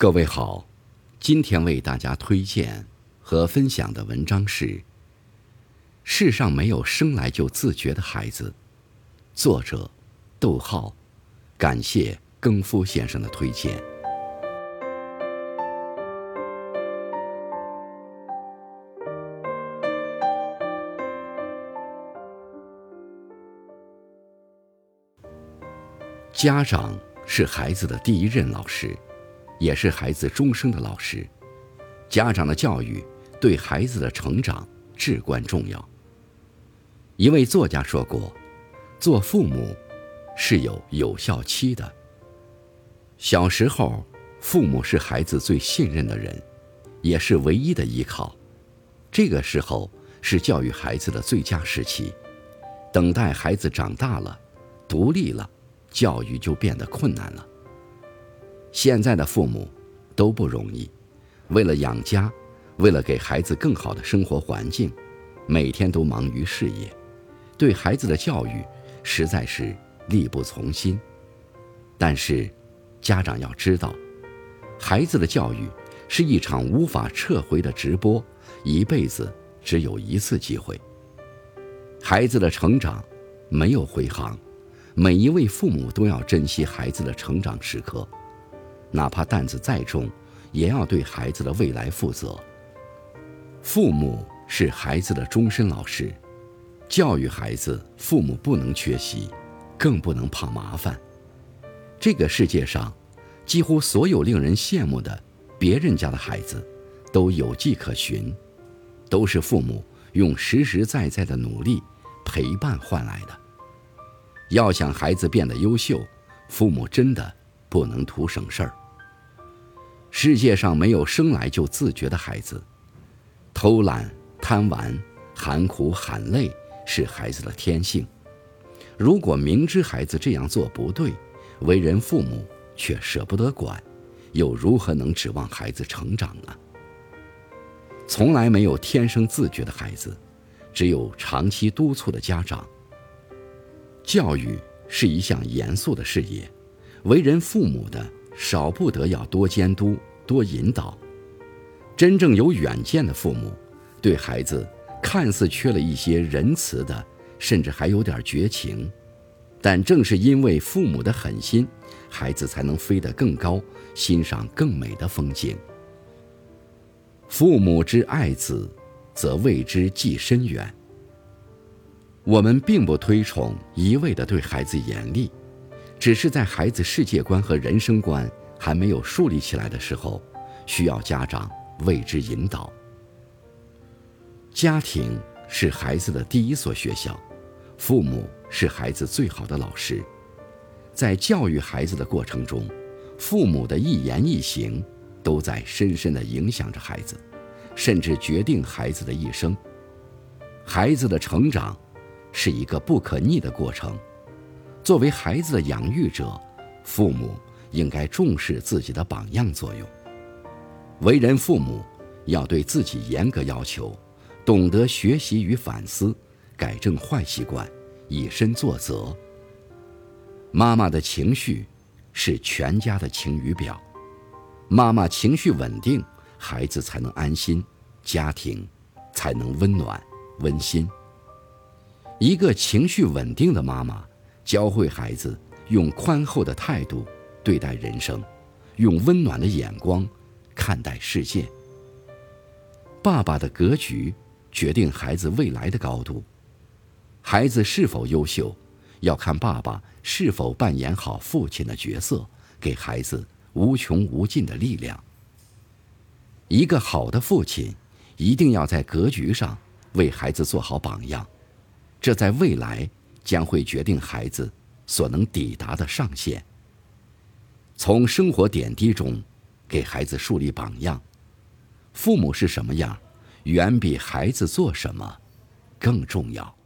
各位好，今天为大家推荐和分享的文章是《世上没有生来就自觉的孩子》，作者逗号，感谢更夫先生的推荐。家长是孩子的第一任老师。也是孩子终生的老师，家长的教育对孩子的成长至关重要。一位作家说过：“做父母是有有效期的。小时候，父母是孩子最信任的人，也是唯一的依靠。这个时候是教育孩子的最佳时期。等待孩子长大了，独立了，教育就变得困难了。”现在的父母都不容易，为了养家，为了给孩子更好的生活环境，每天都忙于事业，对孩子的教育实在是力不从心。但是，家长要知道，孩子的教育是一场无法撤回的直播，一辈子只有一次机会。孩子的成长没有回航，每一位父母都要珍惜孩子的成长时刻。哪怕担子再重，也要对孩子的未来负责。父母是孩子的终身老师，教育孩子，父母不能缺席，更不能怕麻烦。这个世界上，几乎所有令人羡慕的别人家的孩子，都有迹可循，都是父母用实实在在的努力陪伴换来的。要想孩子变得优秀，父母真的。不能图省事儿。世界上没有生来就自觉的孩子，偷懒、贪玩、喊苦喊累是孩子的天性。如果明知孩子这样做不对，为人父母却舍不得管，又如何能指望孩子成长呢？从来没有天生自觉的孩子，只有长期督促的家长。教育是一项严肃的事业。为人父母的，少不得要多监督、多引导。真正有远见的父母，对孩子看似缺了一些仁慈的，甚至还有点绝情。但正是因为父母的狠心，孩子才能飞得更高，欣赏更美的风景。父母之爱子，则为之计深远。我们并不推崇一味的对孩子严厉。只是在孩子世界观和人生观还没有树立起来的时候，需要家长为之引导。家庭是孩子的第一所学校，父母是孩子最好的老师。在教育孩子的过程中，父母的一言一行都在深深地影响着孩子，甚至决定孩子的一生。孩子的成长是一个不可逆的过程。作为孩子的养育者，父母应该重视自己的榜样作用。为人父母，要对自己严格要求，懂得学习与反思，改正坏习惯，以身作则。妈妈的情绪是全家的晴雨表，妈妈情绪稳定，孩子才能安心，家庭才能温暖温馨。一个情绪稳定的妈妈。教会孩子用宽厚的态度对待人生，用温暖的眼光看待世界。爸爸的格局决定孩子未来的高度。孩子是否优秀，要看爸爸是否扮演好父亲的角色，给孩子无穷无尽的力量。一个好的父亲，一定要在格局上为孩子做好榜样，这在未来。将会决定孩子所能抵达的上限。从生活点滴中给孩子树立榜样，父母是什么样，远比孩子做什么更重要。